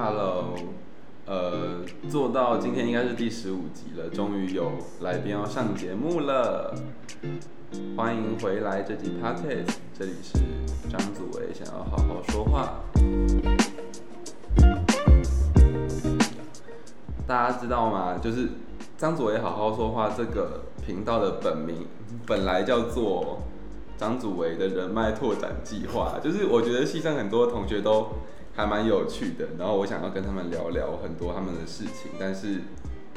Hello，呃，做到今天应该是第十五集了，终于有来宾要上节目了，欢迎回来这集 Podcast，这里是张祖维想要好好说话。大家知道吗？就是张祖维好好说话这个频道的本名本来叫做张祖维的人脉拓展计划，就是我觉得系上很多同学都还蛮有趣的，然后我想要跟他们聊聊很多他们的事情，但是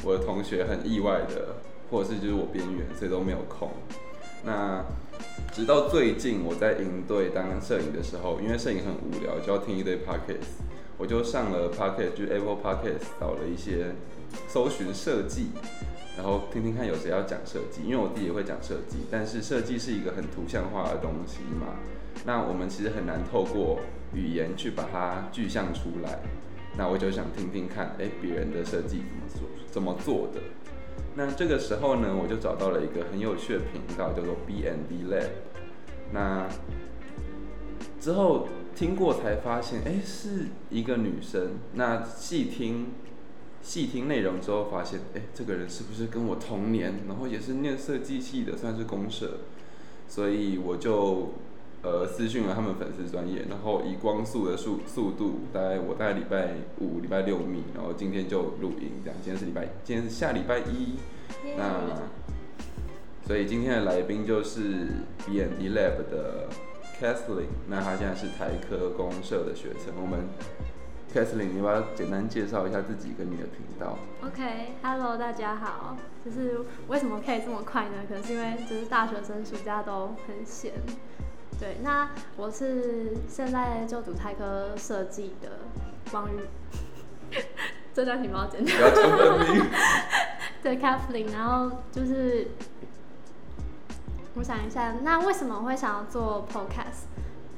我的同学很意外的，或者是就是我边缘，所以都没有空。那直到最近我在营队当摄影的时候，因为摄影很无聊，就要听一堆 podcast，我就上了 podcast，就 Apple podcast 找了一些搜寻设计，然后听听看有谁要讲设计，因为我自己也会讲设计，但是设计是一个很图像化的东西嘛，那我们其实很难透过语言去把它具象出来，那我就想听听看，哎，别人的设计怎么做，怎么做的。那这个时候呢，我就找到了一个很有趣的频道，叫做 B N D Lab。那之后听过才发现，哎，是一个女生。那细听细听内容之后，发现，哎，这个人是不是跟我同年？然后也是念设计系的，算是公社。所以我就呃私讯了他们粉丝专业，然后以光速的速速度，大概我大概礼拜五、礼拜六密，然后今天就录音，这样。今天是礼拜，今天是下礼拜一。那所以今天的来宾就是 B N D Lab 的 c a t h l e e n 那她现在是台科公社的学生。我们 c a t h l e e n 你要不要简单介绍一下自己跟你的频道？OK，Hello，、大家好。就是为什么可以这么快呢？可能是因为就是大学生暑假都很闲。对，那我是现在就读泰科设计的光宇，这段请帮我剪掉不。要讲本名。对 Kathleen，然后就是我想一下，那为什么会想要做 Podcast？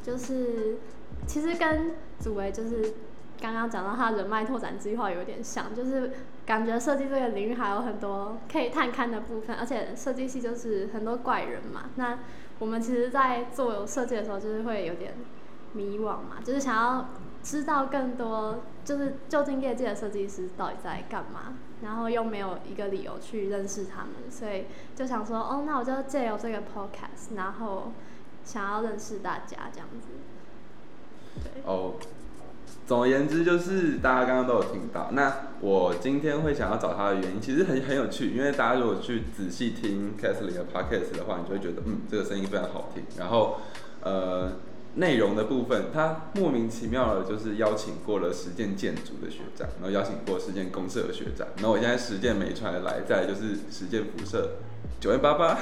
就是其实跟祖维就是刚刚讲到他人脉拓展计划有点像，就是感觉设计这个领域还有很多可以探勘的部分，而且设计系就是很多怪人嘛。那我们其实，在做设计的时候，就是会有点迷惘嘛，就是想要知道更多，就是究竟业界的设计师到底在干嘛，然后又没有一个理由去认识他们，所以就想说，哦，那我就借由这个 podcast，然后想要认识大家这样子。对，哦，总而言之就是大家刚刚都有听到。那我今天会想要找他的原因，其实很很有趣，因为大家如果去仔细听 Kathleen 的 podcast 的话，你就会觉得，嗯，这个声音非常好听。然后，呃，内容的部分，他莫名其妙的就是邀请过了实践建筑的学长，然后邀请过实践公社的学长，然后我现在实践没传来，再就是实践辐射九月八八，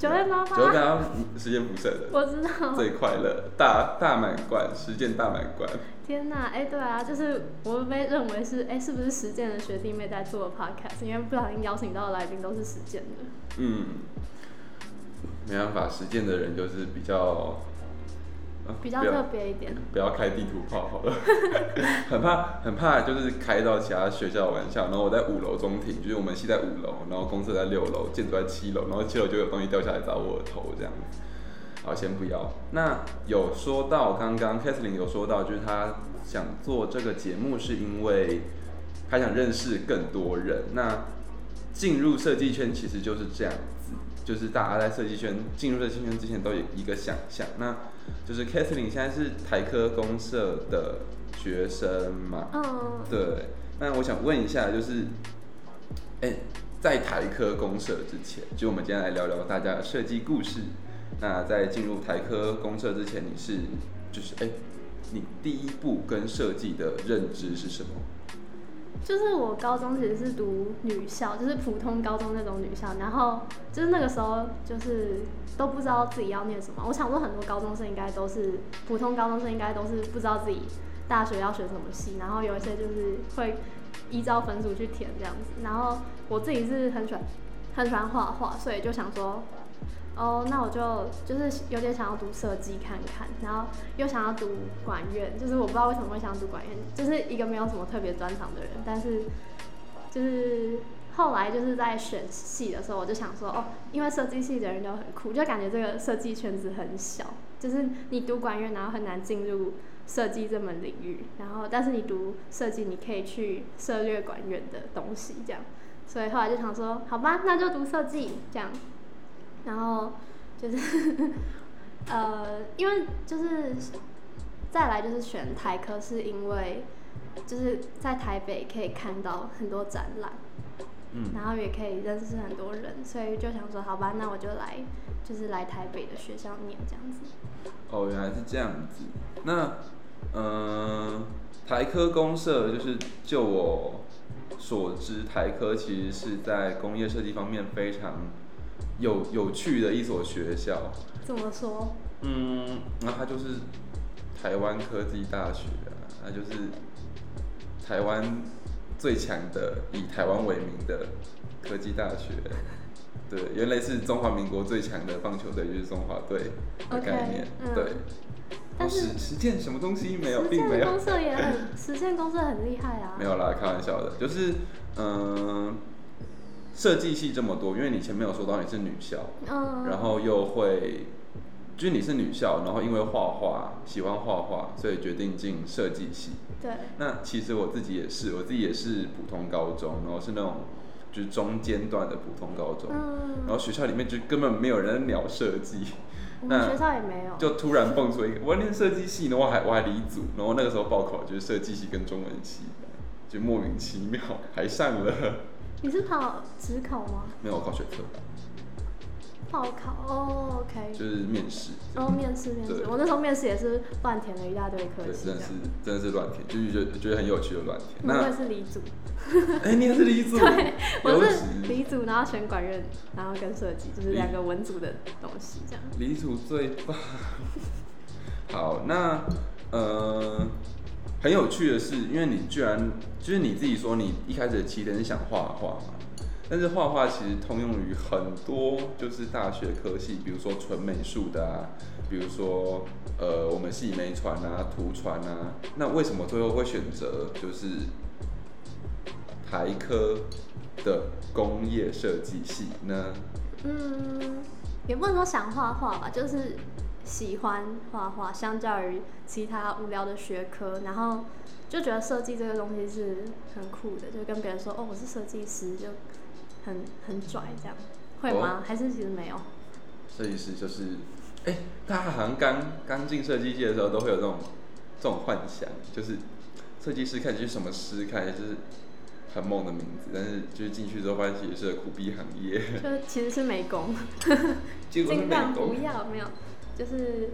九月八九月八，八八实践辐射的。我知道。最快乐大大满贯，实践大满贯。天呐，哎、对啊，就是我被认为是，哎、是不是实践的学弟妹在做 podcast？因为不小心邀请到的来宾都是实践的。嗯，没办法，实践的人就是比较，呃比较特别一点。不要开地图炮好了，很怕很怕就是开到其他学校的玩笑。然后我在五楼中庭，就是我们系在五楼，然后公司在六楼，建筑在七楼，然后七楼就有东西掉下来砸我的头这样子。好，先不要。那有说到刚刚 Kathleen 有说到，就是她想做这个节目是因为她想认识更多人。那进入设计圈其实就是这样子，就是大家在设计圈进入设计圈之前都有一个想象。那就是 Kathleen 现在是台科公社的学生嘛？嗯，对。那我想问一下，就是，哎、在台科公社之前，就我们今天来聊聊大家的设计故事。那在进入台科公社之前，你是就是哎、你第一步跟设计的认知是什么？就是我高中其实是读女校，就是普通高中那种女校，然后就是那个时候就是都不知道自己要念什么。我想说很多高中生应该都是普通高中生应该都是不知道自己大学要选什么系，然后有一些就是会依照分数去填这样子。然后我自己是很喜欢很喜欢画画，所以就想说。哦，那我就就是有点想要读设计看看，然后又想要读管院，就是我不知道为什么会想读管院，就是一个没有什么特别专长的人，但是就是后来就是在选系的时候，我就想说，哦，因为设计系的人都很酷，就感觉这个设计圈子很小，就是你读管院，然后很难进入设计这门领域，然后但是你读设计，你可以去涉略管院的东西，这样，所以后来就想说，好吧，那就读设计这样，然后就是 呃，因为就是再来就是选台科，是因为就是在台北可以看到很多展览，嗯，然后也可以认识很多人，所以就想说，好吧，那我就来就是来台北的学校念这样子。哦，原来是这样子。那，嗯、台科公社就是就我所知，台科其实是在工业设计方面非常有有趣的一所学校。怎么说？嗯，那它就是台湾科技大学啊，它就是台湾最强的以台湾为名的科技大学。对，原来是中华民国最强的棒球队，就是中华队的概念。嗯对，但是实实践什么东西没有，实并没有践公，社也很，实践公社很厉害啊。没有啦，开玩笑的。就是嗯，设计系这么多，因为你前面有说到你是女校，嗯。然后又会，就是你是女校，然后因为画画喜欢画画，所以决定进设计系。对。那其实我自己也是，我自己也是普通高中，然后是那种就是中间段的普通高中，嗯然后学校里面就根本没有人鸟设计，那我们学校也没有。就突然蹦出一个我要念设计系，然后我还我还离组，然后那个时候报考就是设计系跟中文系，就莫名其妙还上了，你是考职考吗？没有我考学测，报考哦，OK。就是面试。然后面试面试，我那时候面试也是乱填了一大堆科对，系，真的是。真的是乱填，就是觉得觉得很有趣的乱填。我也是理组，哎、你也是理组？对，我是理组，然后选管院，然后跟设计，就是两个文组的东西这样。理组最棒。好，那呃，很有趣的是，因为你居然就是你自己说你一开始的起点是想画画嘛，但是画画其实通用于很多就是大学科系，比如说纯美术的啊，比如说呃我们系美传啊、图传啊，那为什么最后会选择就是台科的工业设计系呢？嗯，也不能说想画画吧，就是喜欢画画，相较于其他无聊的学科，然后就觉得设计这个东西是很酷的，就跟别人说哦我是设计师，就很很拽这样，会吗？还是其实没有？设计师就是，哎、大家好像刚刚进设计界的时候都会有这种这种幻想，就是设计师看起来什么师，看起来就是很猛的名字，但是就是进去之后发现其实是苦逼行业，就其实是美工。尽量不。要，没有，就是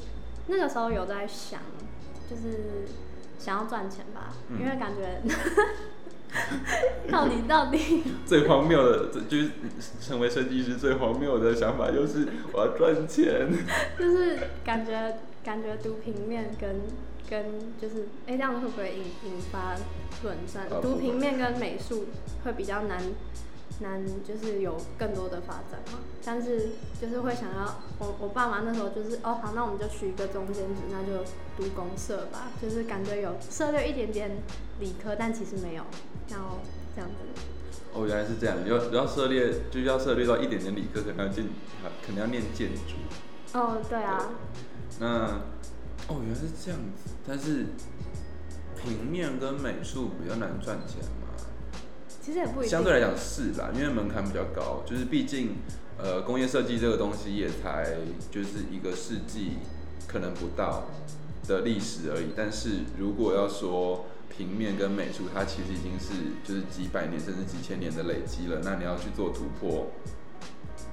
那个时候有在想，就是想要赚钱吧，嗯因为感觉到底到底 最荒谬的，就是成为设计师最荒谬的想法，就是我要赚钱。就是感觉感觉读平面跟跟就是哎、这样会不会引引发论战？啊不会读平面跟美术会比较难难，就是有更多的发展嘛。但是就是会想要我我爸妈那时候就是哦好，那我们就取一个中间值，那就读公社吧，就是感觉有涉猎一点点理科，但其实没有，然后这样子。哦，原来是这样，要要涉猎，就是要涉猎到一点点理科，可能要建，可能要念建筑。哦，对啊，那哦，原来是这样子，但是平面跟美术比较难赚钱嘛。其实也不一定。相对来讲是啦，因为门槛比较高，就是毕竟呃工业设计这个东西也才就是一个世纪可能不到的历史而已。但是如果要说平面跟美术，它其实已经是就是几百年甚至几千年的累积了，那你要去做突破，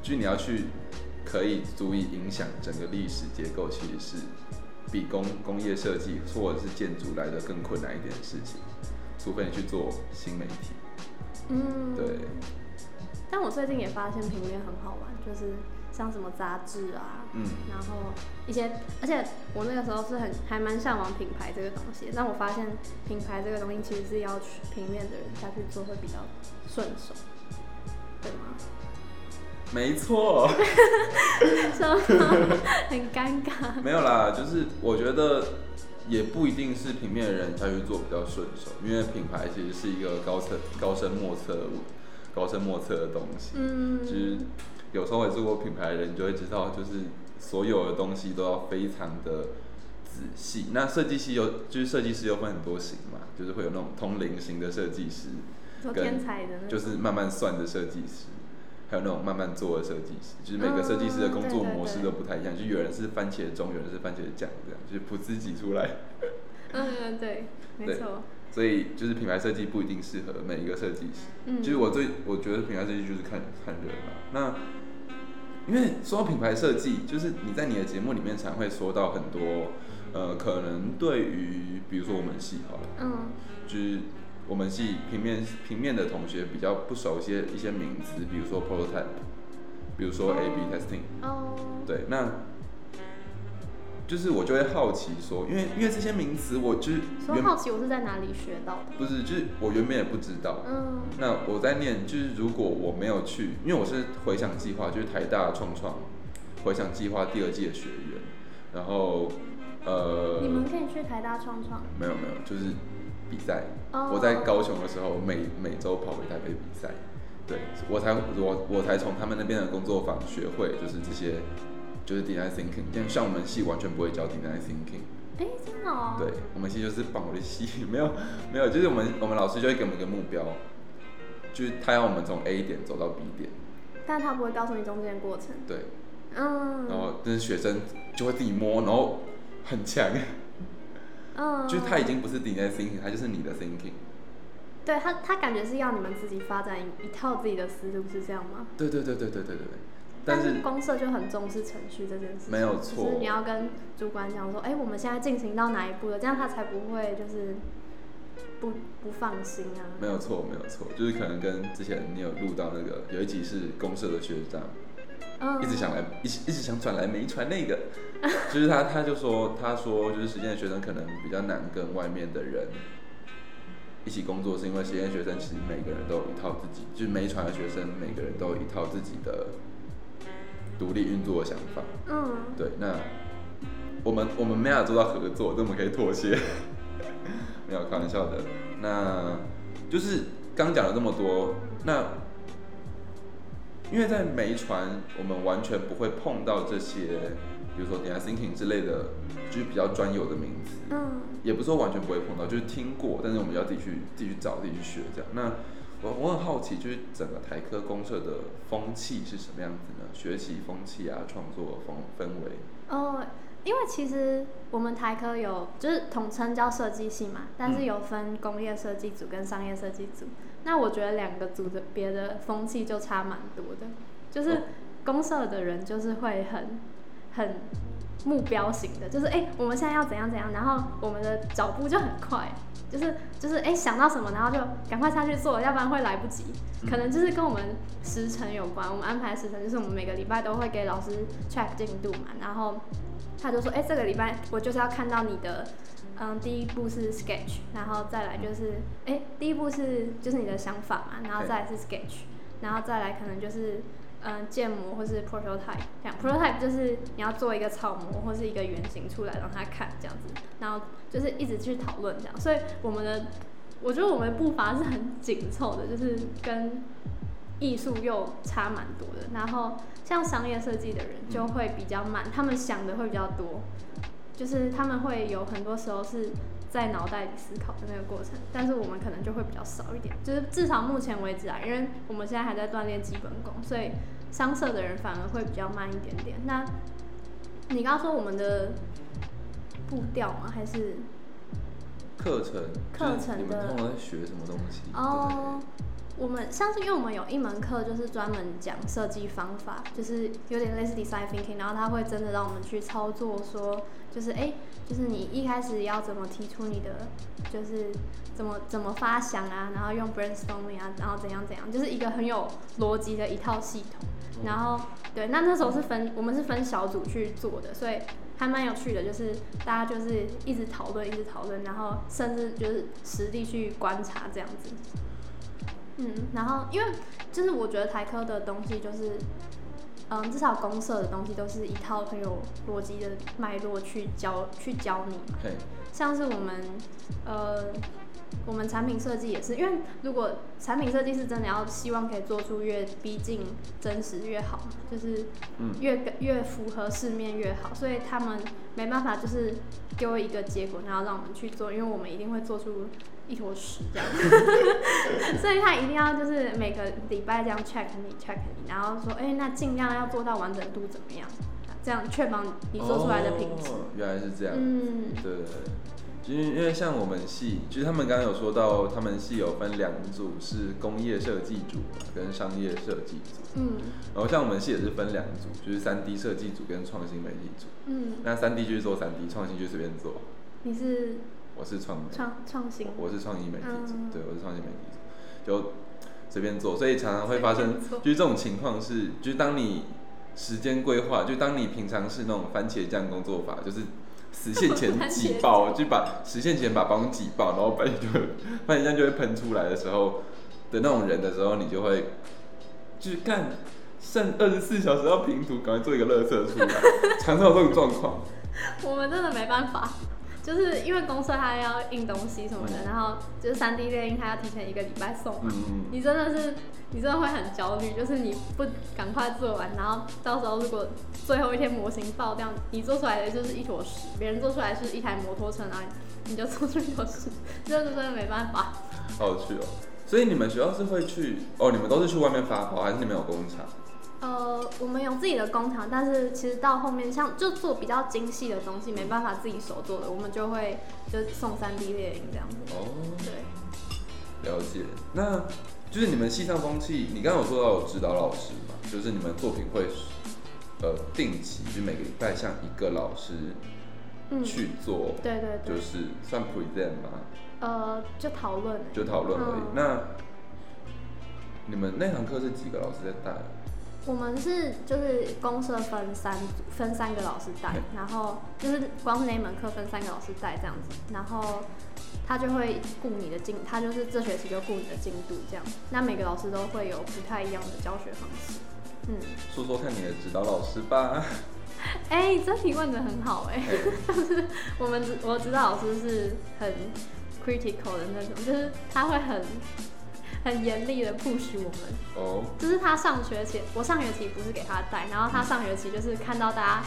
就你要去可以足以影响整个历史结构，其实是比工工业设计或者是建筑来的更困难一点的事情，除非你去做新媒体。嗯，对。但我最近也发现平面很好玩，就是像什么杂志啊，嗯，然后一些，而且我那个时候是很还蛮向往品牌这个东西，但我发现品牌这个东西其实是要去平面的人下去做会比较顺手，对吗？没错，什么？很尴尬。没有啦，就是我觉得也不一定是平面的人才去做比较顺手，因为品牌其实是一个高深高深莫测、高深莫测的东西。嗯，就是有时候会做过品牌的人，就会知道，就是所有的东西都要非常的仔细。那设计系有就是设计师又分很多型嘛，就是会有那种通灵型的设计师，说跟天才的就是慢慢算的设计师，还有那种慢慢做的设计师，就是每个设计师的工作模式都不太一样，就有人是番茄钟，有人是番茄酱这样，就是不自己出来。嗯嗯对，没错，所以就是品牌设计不一定适合每一个设计师。嗯，就是我最我觉得品牌设计就是看看人嘛。那因为说到品牌设计，就是你在你的节目里面常会说到很多，呃，可能对于比如说我们系好了，嗯就是我们系平面平面的同学比较不熟悉的一些名词，比如说 prototype，比如说 A/B testing，哦，对，那就是我就会好奇说，因为因为这些名词我就是说好奇我是在哪里学到的？不是就是我原本也不知道，嗯。那我在念，就是如果我没有去，因为我是回想计划，就是台大创创回想计划第二季的学员，然后呃，你们可以去台大创创。没有没有，就是比赛。哦我在高雄的时候，每每周跑回台北比赛，对我才我我才从他们那边的工作坊学会，就是这些就是 design thinking，像像我们系完全不会教 design thinking。哎，真的哦。对，我们系就是绑我的系，没有没有，就是我们我们老师就会给我们一个目标，就是他要我们从 A 点走到 B 点，但他不会告诉你中间的过程。对，嗯。然后就是学生就会自己摸，然后很强，嗯。就是他已经不是你的 thinking，他就是你的 thinking，对他，他感觉是要你们自己发展一一套自己的思路，是这样吗？对对对对对对对对，但但是是公社就很重视程序这件事情，没有错就是你要跟主管讲说，哎、我们现在进行到哪一步了，这样他才不会就是不不放心啊。没有错没有错，就是可能跟之前你有录到那个有一集是公社的学长，嗯，一直想来，一直一直想转来没传那个，就是他他就说他说就是实践的学生可能比较难跟外面的人一起工作，是因为实验学生其实每个人都有一套自己，就是没传的学生每个人都有一套自己的独立运作的想法。嗯，对，那我们我们没法做到合作，但我们可以妥协。没有开玩笑的，那就是刚讲了这么多，那因为在媒传，我们完全不会碰到这些，比如说 design thinking 之类的，就是比较专有的名词。嗯，也不是说完全不会碰到，就是听过，但是我们要自己去自己去找，自己去学这样。那我我很好奇，就是整个台科公社的风气是什么样子呢？学习风气啊，创作风氛围。哦，因为其实我们台科有就是统称叫设计系嘛，但是嗯有分工业设计组跟商业设计组。那我觉得两个组的别的风气就差蛮多的，就是哦公社的人就是会很很目标型的，就是哎、我们现在要怎样怎样，然后我们的脚步就很快，就是就是哎、想到什么，然后就赶快下去做，要不然会来不及。嗯。可能就是跟我们时程有关，我们安排时程就是我们每个礼拜都会给老师 check 进度嘛，然后他就说，哎、这个礼拜我就是要看到你的，嗯，第一步是 sketch，然后再来就是，哎、第一步是就是你的想法嘛，然后再来是 sketch，然后再来可能就是。嗯，建模或是 prototype 这样，prototype 就是你要做一个草模或是一个原型出来让他看这样子，然后就是一直去讨论这样，所以我们的我觉得我们的步伐是很紧凑的，就是跟艺术又差蛮多的。然后像商业设计的人就会比较慢，他们想的会比较多，就是他们会有很多时候是在脑袋里思考的那个过程，但是我们可能就会比较少一点，就是至少目前为止啊，因为我们现在还在锻炼基本功，所以商社的人反而会比较慢一点点。那你刚刚说我们的步调吗？还是课程，课程就是你们的通常在学什么东西？哦，我们像是因为我们有一门课就是专门讲设计方法，就是有点类似 design thinking，然后他会真的让我们去操作说，就是哎、诶就是你一开始要怎么提出你的，就是怎么怎么发想啊，然后用 brainstorming 啊，然后怎样怎样，就是一个很有逻辑的一套系统。然后对，那那时候是分我们是分小组去做的，所以还蛮有趣的，就是大家就是一直讨论，一直讨论，然后甚至就是实地去观察这样子。嗯，然后因为就是我觉得台科的东西就是，嗯，至少公社的东西都是一套很有逻辑的脉络去教去教你嘛。嘿，像是我们呃我们产品设计也是，因为如果产品设计是真的要希望可以做出越逼近真实越好，就是越越符合市面越好，所以他们没办法就是给我一个结果，然后让我们去做，因为我们一定会做出一坨屎这样，所以他一定要就是每个礼拜这样 check 你 check 你，然后说，哎，那尽量要做到完整度怎么样，这样确保你做出来的品质。原来是这样，嗯，对。因为因为像我们系，就是他们刚刚有说到，他们系有分两组，是工业设计组跟商业设计组。嗯。然后像我们系也是分两组，就是三 D 设计组跟创新媒体组。嗯。那三 D 就是做三 D，创新就随便做。你是？我是创创创新。我是创意媒体组，对，我是创新媒体组，就随便做，所以常常会发生，就是这种情况是，就是当你时间规划，就当你平常是那种番茄酱工作法，就是。实现前挤爆，就把实现前把帮挤爆，然后番茄就番茄酱就会喷出来的时候的那种人的时候，你就会就是干剩二十四小时要平图，赶快做一个乐色出来，常常有这种状况。我们真的没办法。就是因为公社它要印东西什么的，然后就是三 D 列印它要提前一个礼拜送嘛，你真的是你真的会很焦虑，就是你不赶快做完，然后到时候如果最后一天模型爆掉，你做出来的就是一坨屎，别人做出来是一台摩托车，然后你就做出一坨屎，真的真的没办法。好有趣哦，所以你们学校是会去哦，你们都是去外面发包，还是你们有工厂？呃，我们有自己的工厂，但是其实到后面像就做比较精细的东西，没办法自己手做的，我们就会就送三 D 列印这样子。哦，对，了解。那就是你们系上风气，你刚刚有说到有指导老师嘛？就是你们作品会呃定期，就每个礼拜像一个老师去做，对对对，就是算 present 吗？呃，就讨论，就讨论而已。那你们那堂课是几个老师在带？我们是就是公社分三分三个老师带，然后就是光是那一门课分三个老师带这样子，然后他就会顾你的进，他就是这学期就顾你的进度这样。那每个老师都会有不太一样的教学方式。嗯，说说看你的指导老师吧。哎，这题问的很好哎，就是我们我指导老师是很 critical 的那种，就是他会很。很严厉的 push 我们，哦，就是他上学期，我上学期不是给他带，然后他上学期就是看到大家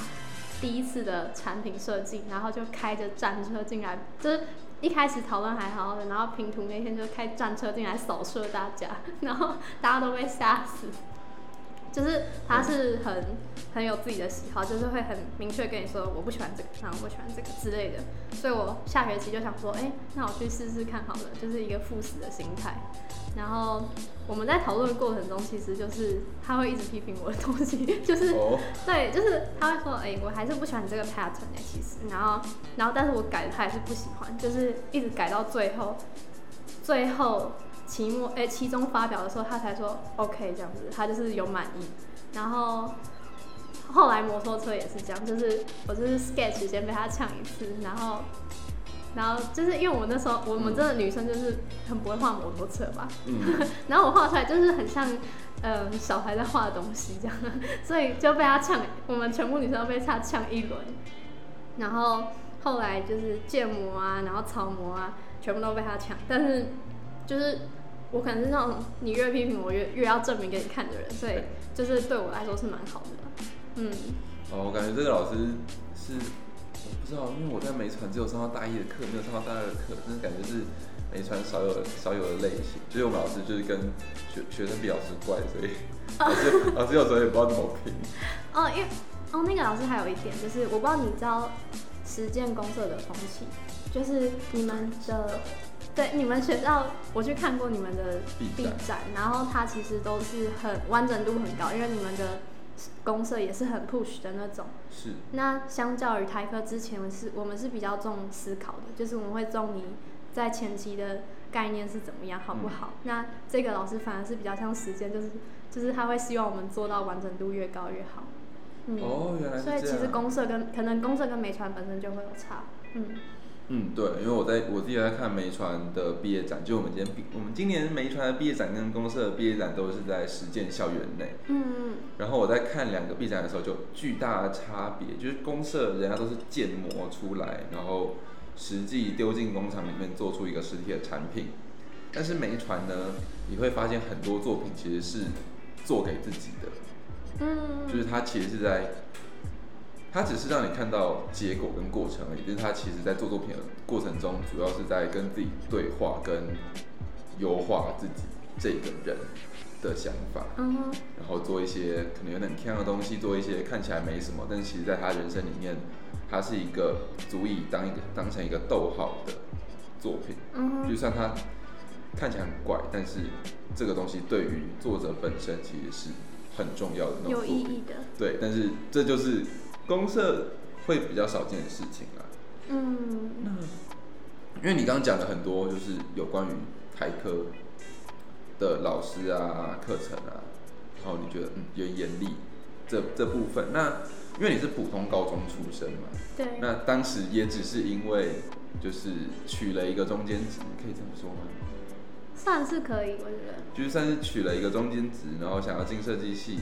第一次的产品设计，然后就开着战车进来，就是一开始讨论还好好的，然后拼图那天就开战车进来扫射大家，然后大家都被吓死。就是他是很很有自己的喜好，就是会很明确跟你说我不喜欢这个，然后我喜欢这个之类的。所以我下学期就想说，哎，那我去试试看好了，就是一个赴死的心态。然后我们在讨论过程中，其实就是他会一直批评我的东西，就是 对，就是他会说，哎，我还是不喜欢你这个 pattern 哎，其实，然后然后但是我改的他还是不喜欢，就是一直改到最后，最后。期末诶，期中发表的时候，他才说 OK 这样子，他就是有满意。然后后来摩托车也是这样，就是我就是 sketch 先被他呛一次，然后然后就是因为我那时候我们真的女生就是很不会画摩托车吧，然后我画出来就是很像嗯小孩在画的东西这样，所以就被他呛，我们全部女生都被他呛一轮。然后后来就是建模啊，然后草模啊，全部都被他抢，但是就是。我可能是那种你越批评我越越要证明给你看的人，所以就是对我来说是蛮好的。嗯。哦，我感觉这个老师是我不知道，因为我在美传只有上到大一的课，没有上到大二的课，但是感觉是美传少有少有的类型。就是我们老师就是跟学学生比老师怪，所以老师老师有时候也不知道怎么评。哦，因为哦那个老师还有一点就是，我不知道你知道实践公社的风气，就是你们的。对，你们学校我去看过你们的 B 展，然后它其实都是很完整度很高，因为你们的公社也是很 push 的那种。是。那相较于台科之前是，我们是比较重思考的，就是我们会重你在前期的概念是怎么样，好不好？那这个老师反而是比较像时间，就是就是他会希望我们做到完整度越高越好。哦，原来所以其实公社跟可能公社跟美传本身就会有差，嗯。嗯，对，因为我在我自己在看梅传的毕业展，就我们今天毕，我们今年梅传的毕业展跟公社的毕业展都是在实践校园内。嗯然后我在看两个毕展的时候，就巨大的差别，就是公社人家都是建模出来，然后实际丢进工厂里面做出一个实体的产品。但是梅传呢，你会发现很多作品其实是做给自己的，嗯，就是它其实是在，它只是让你看到结果跟过程而已，但是它其实在做作品的过程中，主要是在跟自己对话，跟优化自己这个人的想法。然后做一些可能有点强的东西，做一些看起来没什么，但是其实在他人生里面，他是一个足以当一个当成一个逗号的作品。嗯，就算他看起来很怪，但是这个东西对于作者本身其实是很重要的那种有。意义的，对，但是这就是公社会比较少见的事情啊。嗯，那因为你刚刚讲了很多，就是有关于台科的老师啊、课程啊，然后你觉得嗯有严厉这这部分，那因为你是普通高中出身嘛，对，那当时也只是因为就是取了一个中间值，可以这么说吗？算是可以，我觉得，就是算是取了一个中间值，然后想要进设计系，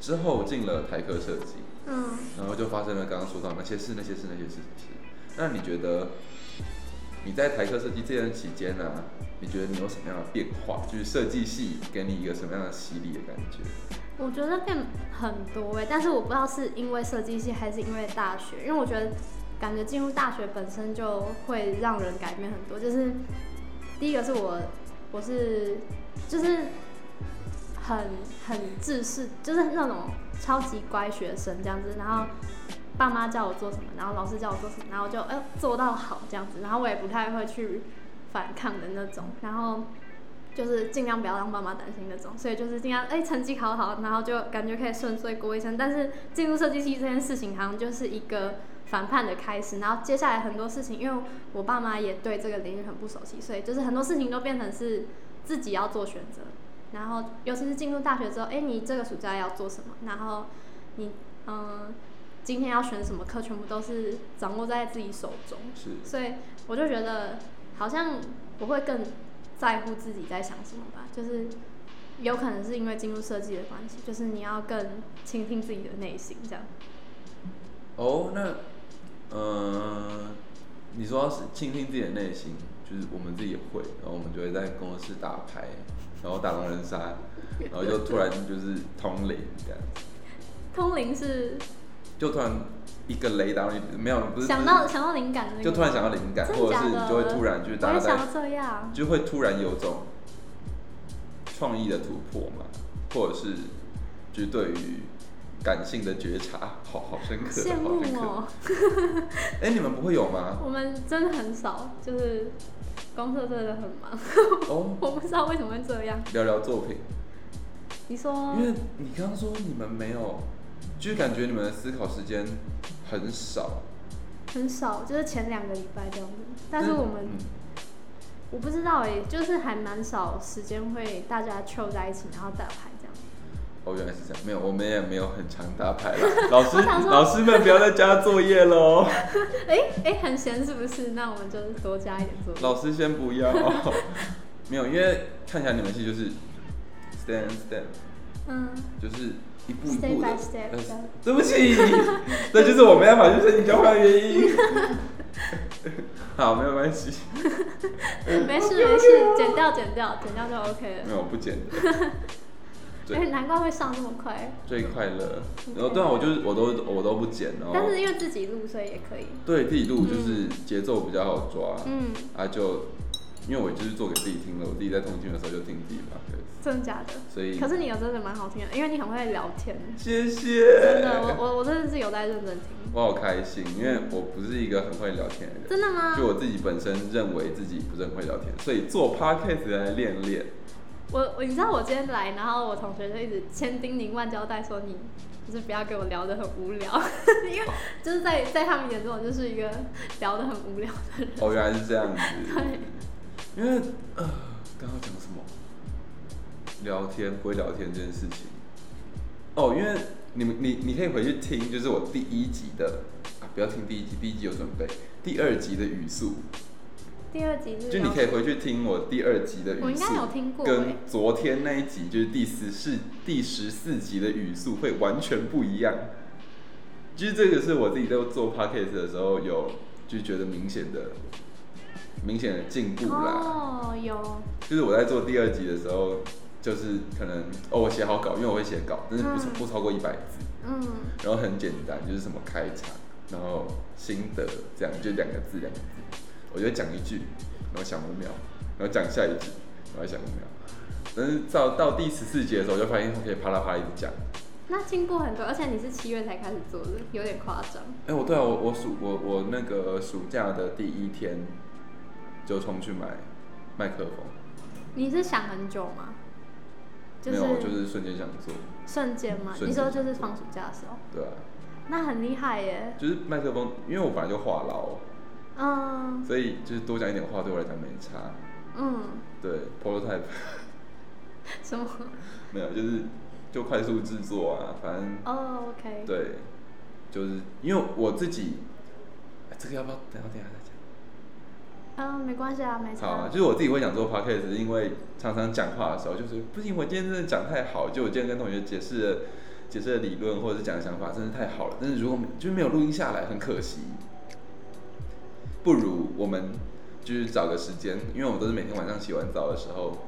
之后进了台科设计，嗯，然后就发生了刚刚说到那些事、那些事、那些事情。那你觉得你在台科设计这段期间呢、你觉得你有什么样的变化？就是设计系给你一个什么样的洗礼的感觉？我觉得变很多哎、但是我不知道是因为设计系还是因为大学，因为我觉得感觉进入大学本身就会让人改变很多。就是第一个是我，我是就是很很自视，就是那种超级乖学生这样子，然后爸妈叫我做什么，然后老师叫我做什么，然后就哎、做到好这样子，然后我也不太会去反抗的那种，然后。就是尽量不要让爸妈担心那种，所以就是尽量哎、成绩考好，然后就感觉可以顺遂过一生。但是进入设计系这件事情好像就是一个反叛的开始，然后接下来很多事情，因为我爸妈也对这个领域很不熟悉，所以就是很多事情都变成是自己要做选择。然后尤其是进入大学之后，哎、你这个暑假要做什么？然后你嗯、今天要选什么课，全部都是掌握在自己手中。是所以我就觉得好像我会更在乎自己在想什么吧，就是有可能是因为进入设计的关系，就是你要更倾听自己的内心，这样。哦，那呃，你说要是倾听自己的内心，就是我们自己也会，然后我们就会在工作室打牌，然后打狼人杀，然后就突然就是通灵这样子，通灵是就突然一个雷达你，没有不是想到想到灵感就突然想到灵感，或者是你就会突然就是大家想要这样，就会突然有种创意的突破嘛，或者是就是对于感性的觉察，好好深刻，羡。慕哦。哎、你们不会有吗？我们真的很少，就是公社真的很忙，哦，我不知道为什么会这样。聊聊作品，你说因为你刚刚说你们没有，就是感觉你们的思考时间很少，很少，就是前两个礼拜这样子，但是我们。嗯我不知道哎、就是还蛮少时间会大家凑在一起，然后打牌这样。哦，原来是这样，没有，我们也没有很常打牌啦。老师，老师们不要再加作业喽。哎、哎、很闲是不是？那我们就多加一点作业。老师先不要，没有，因为看起来你们系就是 stand stand，嗯，就是一步一步的 by step 呃对不起，这就是我没办法去申请交换的原因。好，没有关系，没事没事，剪掉剪掉剪掉就 OK 了。没有不剪的，对哎、难怪会上这么快。最快乐。然后对啊，我就是我都我都不剪哦。但是因为自己录，所以也可以。对自己录就是节奏比较好抓，嗯，啊就因为我就是做给自己听的，我自己在通勤的时候就听自己的 podcast，真的假的？所以可是你有真的蛮好听的，因为你很会聊天。谢谢，真的，我我我真的是有在认真听。我好开心，因为我不是一个很会聊天的人，真的吗？就我自己本身认为自己不是很会聊天，所以做 podcast 来练练。我我你知道我今天来，然后我同学就一直千叮咛万交代说你就是不要跟我聊得很无聊，因为就是在在他们眼中我就是一个聊得很无聊的人。哦，原来是这样子。对，因为呃，刚刚讲什么？聊天不会聊天这件事情。哦，因为你们你你可以回去听，就是我第一集的啊，不要听第一集，第一集有准备，第二集的语速，第二集是就你可以回去听我第二集的语速，我应该有听过跟欸。昨天那一集就是第十四第十四集的语速会完全不一样。其实这个是我自己在做 podcast 的时候有就觉得明显的明显的进步啦。哦，有，就是我在做第二集的时候，就是可能哦我写好稿，因为我会写稿，但是不是嗯。不超过一百字，嗯，然后很简单，就是什么开场，然后心得这样，就两个字两个字，我就讲一句，然后想五秒，然后讲下一句，然后想五秒。但是到到第十四节的时候，我就发现我可以啪啦啪啦一直讲。那进步很多，而且你是七月才开始做的，有点夸张。哎、我对啊，我我暑我我那个暑假的第一天就冲去买麦克风，你是想很久吗？就没有，就是瞬间想做，瞬间吗？你说就是放暑假的时候，对啊，那很厉害耶。就是麦克风，因为我本来就话痨，嗯所以就是多讲一点话对我来讲没差。嗯，对，prototype 什么？没有，就是就快速制作啊，反正哦，OK。对，就是因为我自己，哎这个要不要等下等下再讲？嗯，没关系啊，没差。好啊，就是我自己会想做 podcast，是因为常常讲话的时候，就是不行，我今天真的讲太好，就我今天跟同学解释了解释了理论或者是讲的想法，真的太好了。但是如果没就是没有录音下来，很可惜。不如我们就是找个时间，因为我们都是每天晚上洗完澡的时候，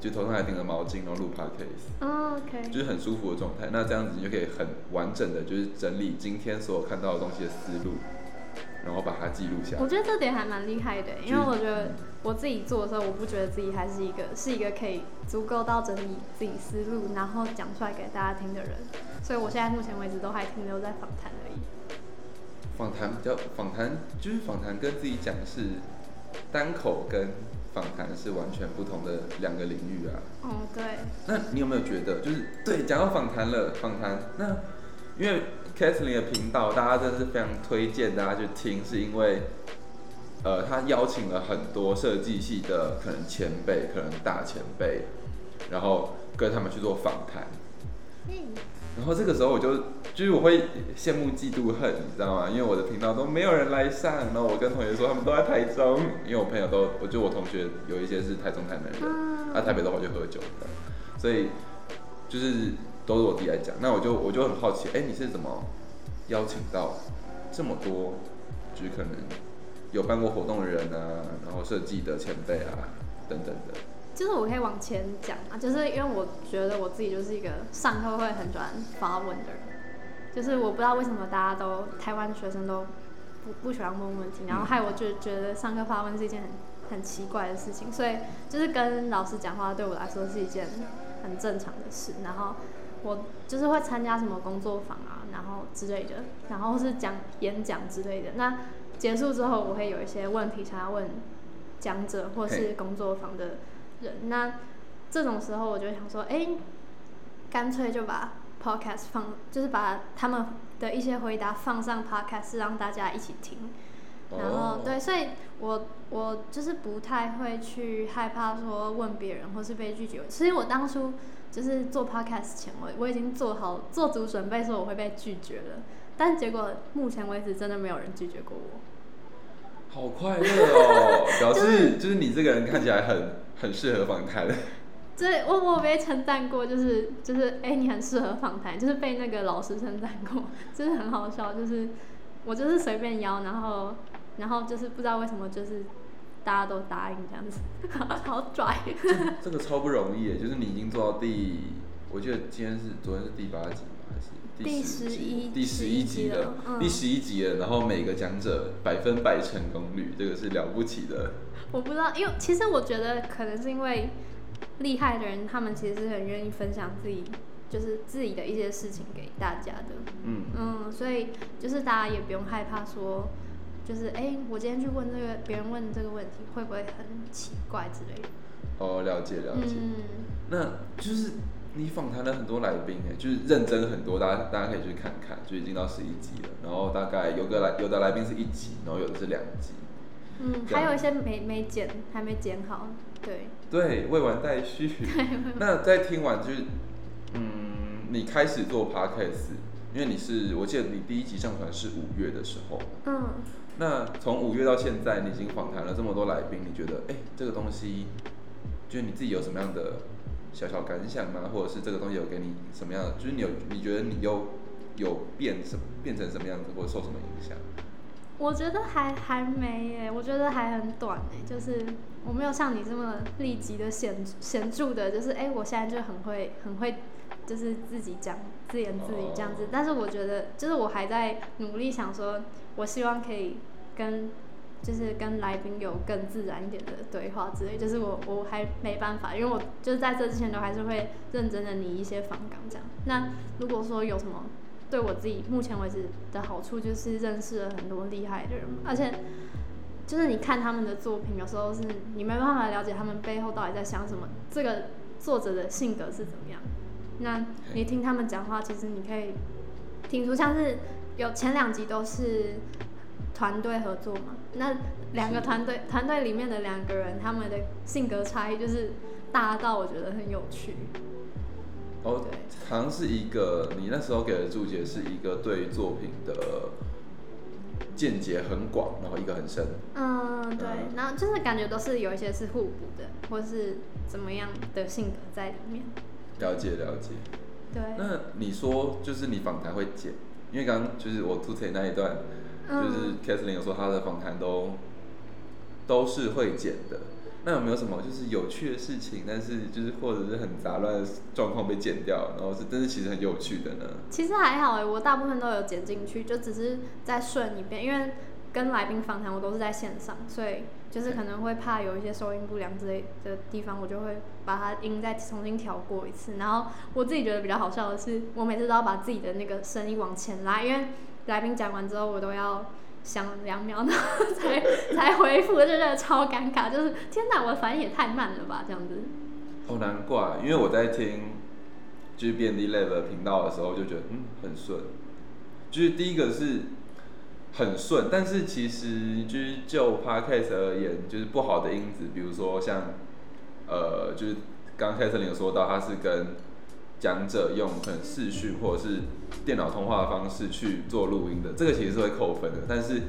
就头上还顶着毛巾，然后录 podcast。嗯，OK。就是很舒服的状态。那这样子你就可以很完整的，就是整理今天所有看到的东西的思路，然后把它记录下来。我觉得这点还蛮厉害的，因为我觉得我自己做的时候，我不觉得自己还是一个是一个可以足够到整理自己思路，然后讲出来给大家听的人。所以我现在目前为止都还停留在访谈而已。访谈比较访谈，就是访谈跟自己讲是单口跟访谈是完全不同的两个领域啊。哦，对，那你有没有觉得，就是对讲到访谈了，访谈那因为 Kathleen 的频道，大家真的是非常推荐大家去听，是因为呃，他邀请了很多设计系的可能前辈，可能大前辈，然后跟他们去做访谈。然后这个时候我就就是我会羡慕嫉妒恨，你知道吗？因为我的频道都没有人来上，然后我跟同学说他们都在台中，因为我朋友都，我就我同学有一些是台中台南人，嗯啊台北的话就喝酒的，所以就是都是我自己来讲。那我就我就很好奇，哎，你是怎么邀请到这么多，就是可能有办过活动的人啊，然后设计的前辈啊等等的。就是我可以往前讲啊，就是因为我觉得我自己就是一个上课会很喜欢发问的人，就是我不知道为什么大家都台湾学生都不不喜欢问问题，然后害我就觉得上课发问是一件很很奇怪的事情，所以就是跟老师讲话对我来说是一件很正常的事，然后我就是会参加什么工作坊啊，然后之类的，然后是讲演讲之类的。那结束之后，我会有一些问题想要问讲者或是工作坊的人。那这种时候，我就想说，哎、干脆就把 podcast 放，就是把他们的一些回答放上 podcast，让大家一起听。然后哦对，所以我我就是不太会去害怕说问别人或是被拒绝。其实我当初就是做 podcast 前，我我已经做好做足准备说我会被拒绝了，但结果目前为止真的没有人拒绝过我。好快乐哦，表示就是你这个人看起来很很适合访谈。对，我我有被称赞过，就是就是，哎、你很适合访谈，就是被那个老师称赞过，就是很好笑，就是我就是随便邀，然后然后就是不知道为什么就是大家都答应这样子，好拽。这个超不容易耶，就是你已经做到第，我记得今天是昨天是第八集第十一？第十一集了，嗯第十一集了。然后每个讲者百分百成功率，这个是了不起的。我不知道，因为其实我觉得可能是因为厉害的人，他们其实是很愿意分享自己就是自己的一些事情给大家的。嗯，嗯，所以就是大家也不用害怕说，就是哎、诶我今天去问这个别人问这个问题，会不会很奇怪之类的？哦，了解了解。嗯，那就是你访谈了很多来宾哎，就是认真很多，大家大家可以去看看，就已经到十一集了。然后大概有个来有的来宾是一集，然后有的是两集。嗯，还有一些没没剪，还没剪好，对，对，未完待续。那在听完就是，嗯，你开始做 podcast，因为你是我记得你第一集上传是五月的时候，嗯，那从五月到现在，你已经访谈了这么多来宾，你觉得哎、这个东西，就是你自己有什么样的小小感想吗？或者是这个东西有给你什么样的，就是你有你觉得你又有变什么变成什么样子，或者受什么影响？我觉得还还没耶，我觉得还很短哎，就是我没有像你这么立即的显显著的，就是哎，我现在就很会很会，就是自己讲自言自语这样子。但是我觉得，就是我还在努力想说，我希望可以跟就是跟来宾有更自然一点的对话之类。就是我我还没办法，因为我就是在这之前都还是会认真的拟一些访纲这样。那如果说有什么。对我自己目前为止的好处就是认识了很多厉害的人，而且就是你看他们的作品，有时候是你没办法了解他们背后到底在想什么，这个作者的性格是怎么样。那你听他们讲话，其实你可以听出像是有前两集都是团队合作嘛，那两个团队团队里面的两个人，他们的性格差异就是大到我觉得很有趣。哦，好像是一个你那时候给的注解是一个对作品的见解很广，然后一个很深。嗯，对，然后就是感觉都是有一些是互补的，或是怎么样的性格在里面。了解了解。对。那你说就是你访谈会剪，因为刚刚就是我吐槽那一段，就是 Kathleen 有说他的访谈都都是会剪的。那有没有什么就是有趣的事情，但是就是或者是很杂乱的状况被剪掉，然后是但是其实很有趣的呢？其实还好哎，我大部分都有剪进去，就只是再顺一遍，因为跟来宾访谈我都是在线上，所以就是可能会怕有一些收音不良之类的地方，我就会把它音再重新调过一次。然后我自己觉得比较好笑的是，我每次都要把自己的那个声音往前拉，因为来宾讲完之后，我都要。想两秒，然后才才回复，就觉得超尴尬。就是天哪，我的反应也太慢了吧，这样子。好难怪，因为我在听就是 B N D Lab 频道的时候，就觉得嗯很顺。就是第一个是很顺，但是其实就是就 Podcast 而言，就是不好的因子，比如说像呃，就是刚开始你有说到，他是跟讲者用可能视讯或者是电脑通话的方式去做录音的，这个其实是会扣分的。但是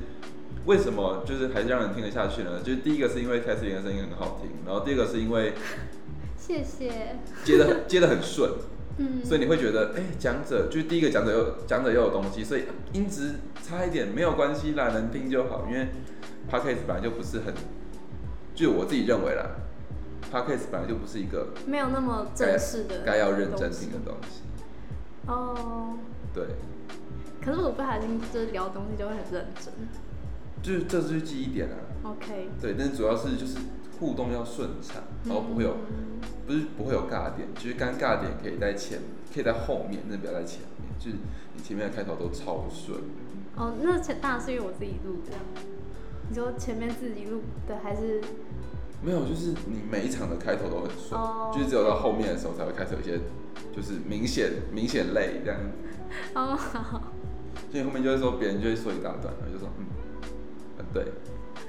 为什么就是还是让人听得下去呢？就是第一个是因为凯瑟琳的声音很好听，然后第二个是因为 谢谢接的接的很顺，嗯，所以你会觉得哎，讲者就是第一个讲者又讲者又有东西，所以音质差一点没有关系啦，能听就好。因为 podcast 本来就不是很，就我自己认为啦。Podcast 本来就不是一个没有那么正式的，该要认真听的东西。哦。对。可是我不小心就是聊东西就会很认真。就是这就是记忆点啊。OK。对，但是主要是就是互动要顺畅，然后不会有，不是不会有尬点，就是尴尬点可以在前，可以在后面，那不要在前面，就是你前面的开头都超顺。哦，那前当然是因为我自己录的。你说前面自己录的还是？没有，就是你每一场的开头都很顺，就是只有到后面的时候才会开始有一些，就是明显明显累这样。哦，好。所以后面就会说，别人就会说一大段，就说嗯，嗯对。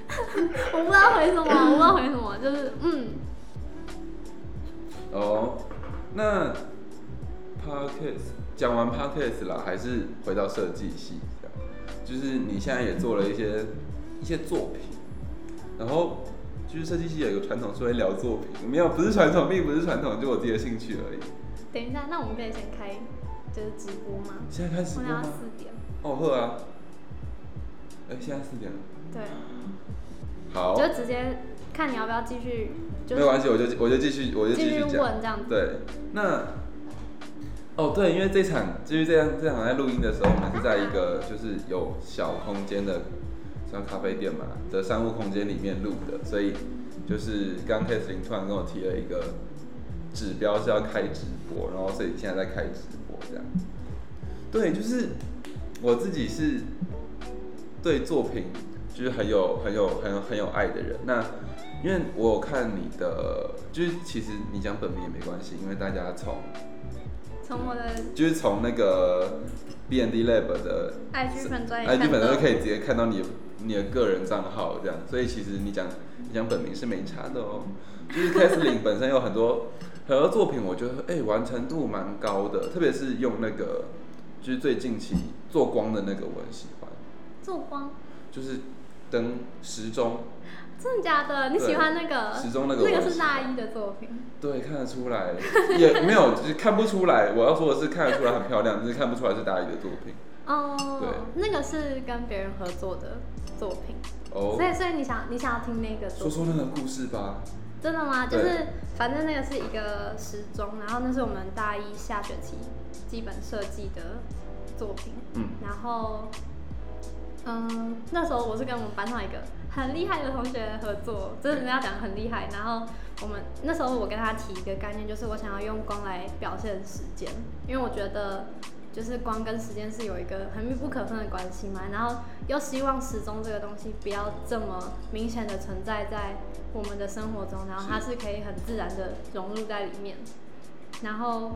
我不知道回什么，我不知道回什么，就是嗯。哦，那 podcast 讲完 podcast 了，还是回到设计系这样，就是你现在也做了一些一些作品，然后。就是设计系有一个传统，是会聊作品，没有，不是传统，并不是传统，就我自己的兴趣而已。等一下，那我们可以先开，就是直播吗？现在开始播吗？四点。哦，会啊。哎，现在四点了。对。好。就直接看你要不要继续。没关系，我就我就继续，我就继续问这样子。对，那哦对，因为这场就是这样，这场在录音的时候，我们是在一个 就是有小空间的。像咖啡店嘛的商务空间里面录的，所以就是刚开始林突然跟我提了一个指标是要开直播，然后所以现在在开直播这样。对，就是我自己是对作品就是很有很有很有很有爱的人。那因为我有看你的，就是其实你讲本名也没关系，因为大家从从我的就是从那个 B N D Lab 的 I 粉专 I G 粉专就可以直接看到你。你的个人账号这样，所以其实你讲你讲本名是没差的哦。就是 Kathleen 本身有很多很多作品，我觉得哎完成度蛮高的，特别是用那个就是最近期做光的那个我很喜欢。做光？就是灯时钟。真的假的？你喜欢那个时钟那个？那个是大一的作品。对，看得出来，也没有就是看不出来。我要说的是看得出来很漂亮，但是看不出来是大一的作品。哦，对，那个是跟别人合作的。作品，哦所，以所以你想你想要听那个？说说那个故事吧。真的吗？就是反正那个是一个时钟，然后那是我们大一下学期基本设计的作品，嗯，然后嗯那时候我是跟我们班上一个很厉害的同学合作，真的要讲很厉害，然后我们那时候我跟他提一个概念，就是我想要用光来表现时间，因为我觉得。就是光跟时间是有一个很密不可分的关系嘛，然后又希望时钟这个东西不要这么明显的存在在我们的生活中，然后它是可以很自然的融入在里面，然后，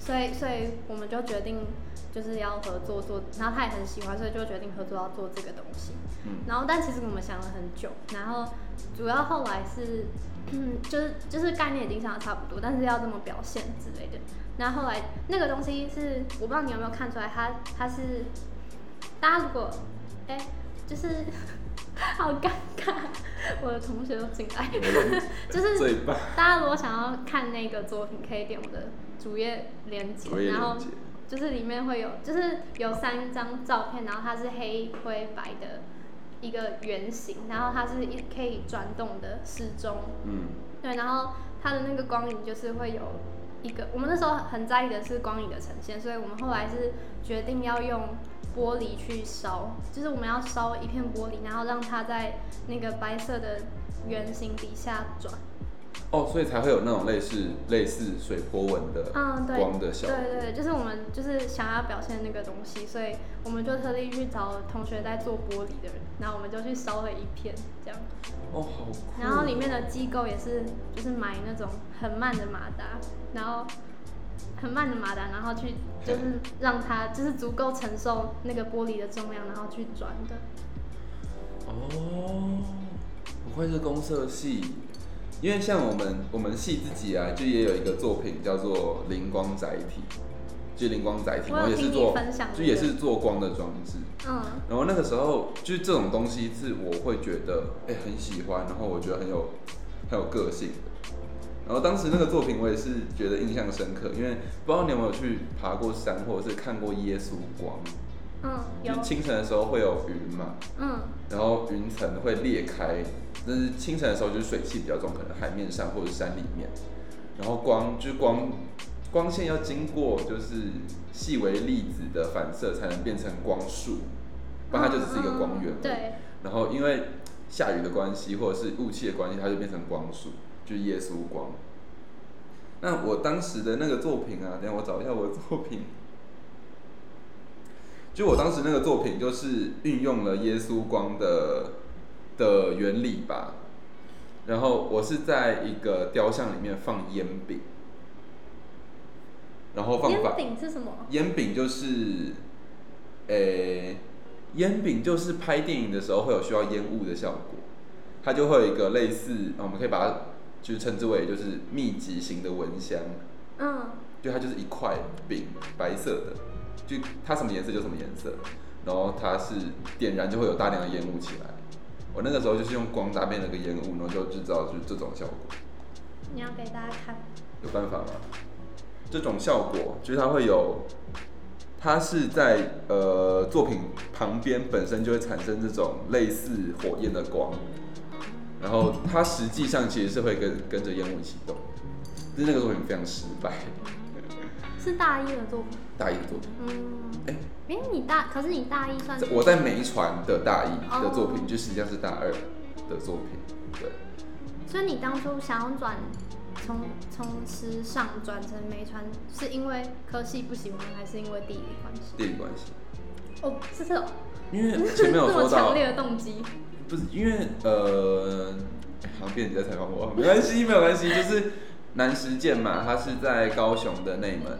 所以所以我们就决定就是要合作做，然后他也很喜欢，所以就决定合作要做这个东西。嗯然后但其实我们想了很久，然后主要后来是，嗯，就是就是概念已经想的差不多，但是要这么表现之类的。然后后来那个东西是，我不知道你有没有看出来，它它是，大家如果，哎、就是 好尴尬，我的同学都进来，就是。大家如果想要看那个作品，可以点我的主页链接主页，然后就是里面会有，就是有三张照片，然后它是黑灰白的一个圆形，然后它是一可以转动的时钟，嗯，对，然后它的那个光影就是会有一个，我们那时候很在意的是光影的呈现，所以我们后来是决定要用玻璃去烧，就是我们要烧一片玻璃，然后让它在那个白色的圆形底下转。哦，所以才会有那种类似类似水波纹的嗯，对，光的效果。对对对，就是我们就是想要表现那个东西，所以我们就特地去找同学在做玻璃的人，然后我们就去烧了一片这样。哦，好酷。然后里面的机构也是就是买那种很慢的马达，然后很慢的马达，然后去就是让它就是足够承受那个玻璃的重量，然后去转的。哦，不愧是公社系，因为像我们我们系自己啊，就也有一个作品叫做灵光载体，就是灵光载体，然后也是做分享就也是做光的装置。嗯。然后那个时候就是这种东西是我会觉得哎、很喜欢，然后我觉得很有很有个性的。然后当时那个作品我也是觉得印象深刻，因为不知道你有没有去爬过山，或者是看过耶稣光，嗯，有。就清晨的时候会有云嘛，嗯。然后云层会裂开，但是清晨的时候就是水汽比较重，可能海面上或者山里面，然后光就是光光线要经过就是细微粒子的反射才能变成光束，不然它就只是一个光源。嗯对，然后因为下雨的关系或者是雾气的关系，它就变成光束，就是耶稣光。那我当时的那个作品啊，等下我找一下我的作品。就我当时那个作品，就是运用了耶稣光的的原理吧。然后我是在一个雕像里面放烟饼，然后放烟饼是什么？烟饼就是，诶、烟饼就是拍电影的时候会有需要烟雾的效果，它就会有一个类似，呃我们可以把它就是称之为就是密集型的蚊香，嗯就它就是一块饼，白色的，就它什么颜色就什么颜色，然后它是点燃就会有大量的烟雾起来。我那个时候就是用光搭配那个烟雾，然后就制造就是这种效果。你要给大家看。有办法吗？这种效果就是它会有，它是在呃作品旁边本身就会产生这种类似火焰的光，然后它实际上其实是会跟跟着烟雾一起动，就是那个作品非常失败，是大一的作品。大一的作品。嗯，哎哎、你大，可是你大一算是我在梅船的大一的作品，哦就实际上是大二的作品，对。所以你当初想要转从从时尚转成梅传，是因为科系不喜欢，还是因为地理关系？地理关系，哦，是这种，因为前面有这说到 么强烈的动机。不是因为呃，好像变成你在采访我，没关系，没有关系，就是南实践嘛，它是在高雄的内门，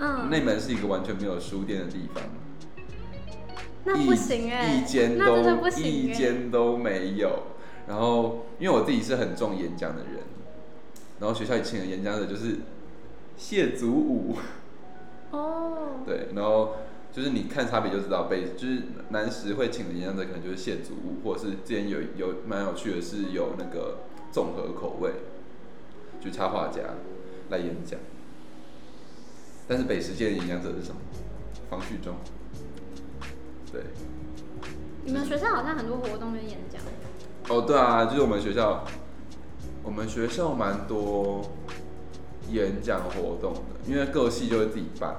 嗯，内门是一个完全没有书店的地方，那不行哎、一间都一哎、间都没有。然后因为我自己是很重演讲的人，然后学校里请的演讲者就是谢祖武，哦，对，然后就是你看差别就知道，被就是南石会请的演讲者可能就是谢祖武，或者是之前有有蛮有趣的是有那个综合口味，就插画家来演讲。但是北实界的演讲者是什么？方旭中，对，你们学校好像很多活动跟演讲，哦，对啊，就是我们学校，我们学校蛮多演讲活动的，因为各系就会自己办。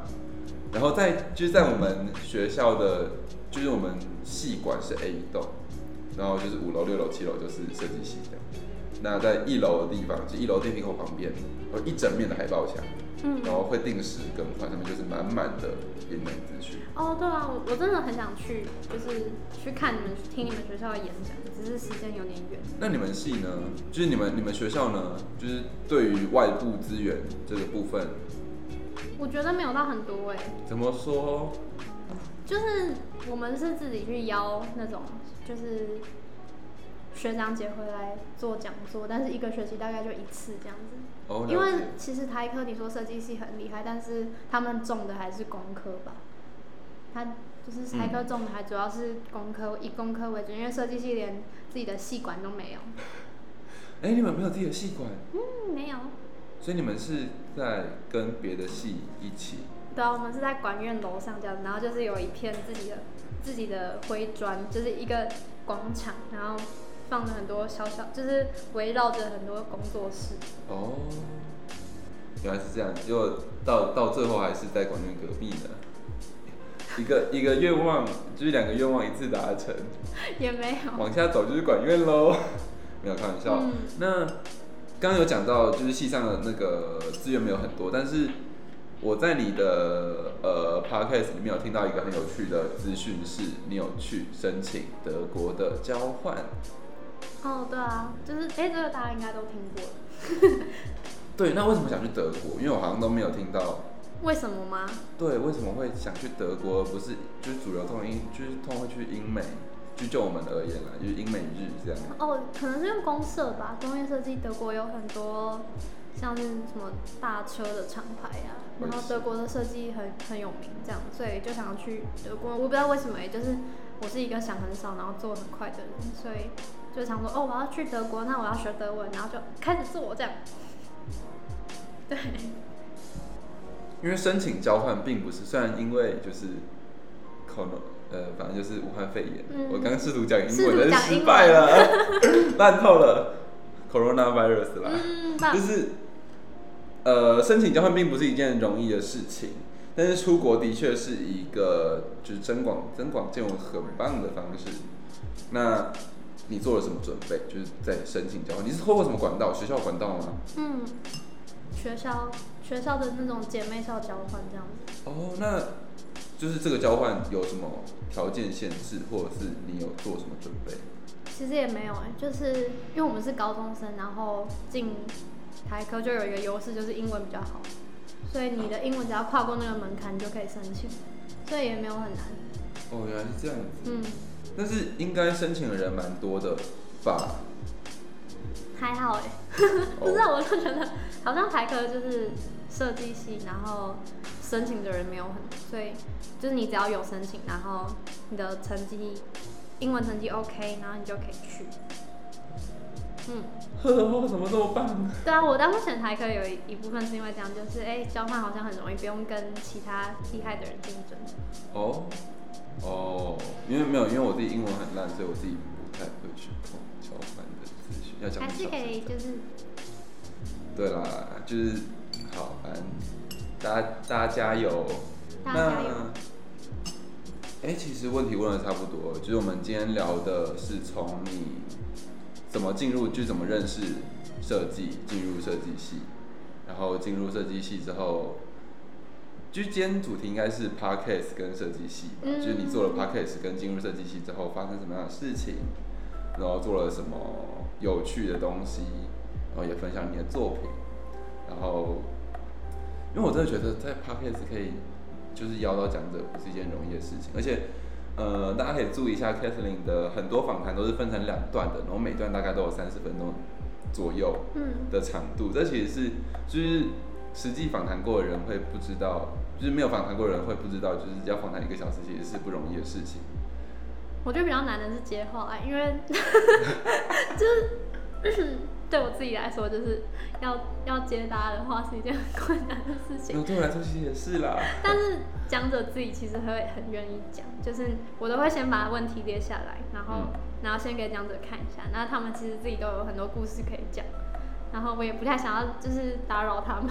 然后在就是在我们学校的，就是我们系馆是 A 栋，然后就是五楼、六楼、七楼就是设计系这样。那在一楼的地方，就一楼电梯口旁边，有一整面的海报墙，嗯，然后会定时更换，上面就是满满的演讲资讯。哦，对啊，我我真的很想去，就是去看你们听你们学校的演讲，只是时间有点远。那你们系呢？就是你们你们学校呢？就是对于外部资源这个部分，我觉得没有到很多哎、怎么说？就是我们是自己去邀那种，就是学长姐回来做讲座，但是一个学期大概就一次这样子。哦，因为其实台科你说设计系很厉害，但是他们重的还是工科吧。他就是台科重的还主要是工科，以工科为主，因为设计系连自己的系馆都没有。哎、你们没有自己的系馆，嗯，没有。所以你们是在跟别的系一起。对啊，我们是在管院楼上这样，然后就是有一片自己的自己的灰砖，就是一个广场，然后放了很多小小，就是围绕着很多工作室。哦，原来是这样，结果到到最后还是在管院隔壁呢。一个一个愿望，就是两个愿望一次达成，也没有。往下走就是管院喽。没有开玩笑。嗯那刚刚有讲到，就是系上的那个资源没有很多，但是我在你的呃 podcast 里面有听到一个很有趣的资讯，是你有去申请德国的交换。哦，对啊，就是哎、这个大家应该都听过了。对，那为什么想去德国？因为我好像都没有听到。为什么吗？对，为什么会想去德国，而不是就是主流通常英，就是通常会去英美？就就我们而言啦，就是英美日这样。哦，可能是用公社吧。工业设计德国有很多像是什么大车的厂牌啊，然后德国的设计很很有名，这样，所以就想要去德国。我不知道为什么、欸，就是我是一个想很少，然后做很快的人，所以就想说，哦，我要去德国，那我要学德文，然后就开始做这样。对，因为申请交换并不是，虽然因为就是 corona，呃，反正就是武汉肺炎，嗯。我刚试图讲英文，但失败了，烂透了，coronavirus 啦，嗯，就是呃，申请交换并不是一件容易的事情，但是出国的确是一个就是增广增广见闻很棒的方式。那你做了什么准备？就是在申请交换，你是透过什么管道？学校管道吗？嗯，学校学校的那种姐妹校交换这样子。哦，那就是这个交换有什么条件限制，或者是你有做什么准备？其实也没有哎、就是因为我们是高中生，然后进台科就有一个优势，就是英文比较好，所以你的英文只要跨过那个门槛，你就可以申请，所以也没有很难。哦，原来是这样子。嗯，但是应该申请的人蛮多的吧？还好哎、不知道我就觉得好像台科就是设计系，然后申请的人没有很多，所以就是你只要有申请，然后你的成绩英文成绩 OK，然后你就可以去。嗯。呵，怎么这么棒？对啊，我当初选台科有一一部分是因为这样，就是哎、交换好像很容易，不用跟其他厉害的人竞争。哦，哦，因为没有，因为我自己英文很烂，所以我自己不太会去碰交换的资讯，要讲还是可以，就是对啦，就是好，反正大家大家加油。大家加油。哎、其实问题问的差不多，就是我们今天聊的是从你怎么进入，就怎么认识设计，进入设计系，然后进入设计系之后，就今天主题应该是 podcast 跟设计系吧，嗯。就是你做了 podcast 跟进入设计系之后发生什么样的事情，然后做了什么有趣的东西，然后也分享你的作品，然后，因为我真的觉得在 podcast 可以就是邀到讲者不是一件容易的事情，而且呃大家可以注意一下 Kathleen 的很多访谈都是分成两段的，然后每段大概都有三十分钟左右嗯，的长度，这其实是就是实际访谈过的人会不知道，就是没有访谈过的人会不知道，就是要访谈一个小时其实是不容易的事情。我觉得比较难的是接话，因为 就是对我自己来说，就是要要接答的话是一件很困难的事情。那对我来说其实也是啦。但是讲者自己其实会很愿意讲，就是我都会先把问题列下来，然后、嗯然后先给讲者看一下，那他们其实自己都有很多故事可以讲，然后我也不太想要就是打扰他们。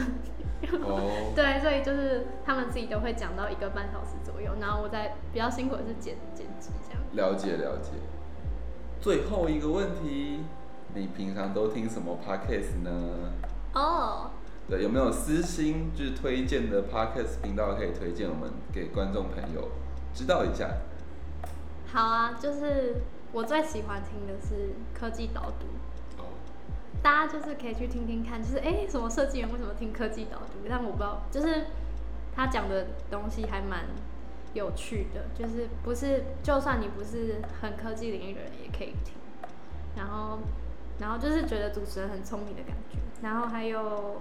哦，对，所以就是他们自己都会讲到一个半小时左右，然后我在比较辛苦的是剪剪辑这样。了解了解。最后一个问题，你平常都听什么 podcast 呢？哦，对，有没有私心就是推荐的 podcast 频道可以推荐我们给观众朋友知道一下？好啊，就是我最喜欢听的是科技导读。哦，大家就是可以去听听看，就是哎、诶什么设计员为什么听科技导读？但我不知道，就是他讲的东西还蛮有趣的，就是不是就算你不是很科技领域的人也可以听，然后然后就是觉得主持人很聪明的感觉，然后还有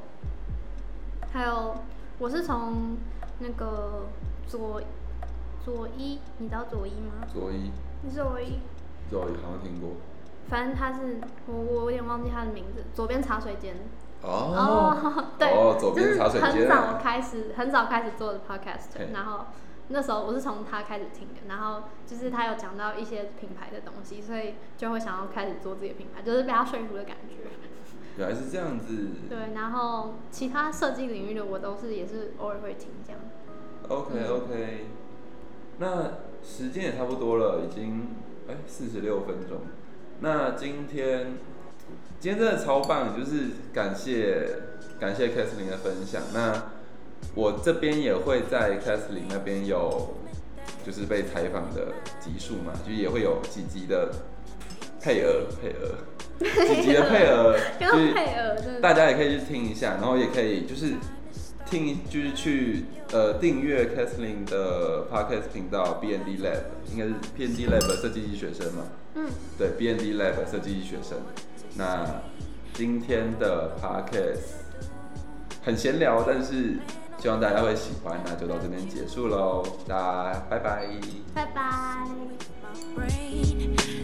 还有我是从那个左左一，你知道左一吗？左一，左一。左一好像听过。反正他是我我有点忘记他的名字，左边茶水间。哦，对，哦左边茶水间就是很早开始，很早开始做的 podcast，嘿然后那时候我是从他开始听的，然后就是他有讲到一些品牌的东西，所以就会想要开始做自己的品牌，就是被他说服的感觉。原来是这样子。对，然后其他设计领域的我都是也是偶尔会听这样。OK OK，那时间也差不多了，已经哎四十六分钟。那今天今天真的超棒，就是感谢感谢 a t h l e e n 的分享。那我这边也会在 a t h l e e n 那边有就是被采访的集数嘛，就也会有几集的配额配额，几集的配额，就是配额大家也可以去听一下，然后也可以就是听，就是去呃订阅 Kathleen 的 Podcast 频道 B N D Lab，应该是 B N D Lab 设计系学生嘛？嗯，对，B N D Lab 设计系学生。那今天的 Podcast 很闲聊，但是希望大家会喜欢，那就到这边结束喽，大家拜拜。拜拜。brain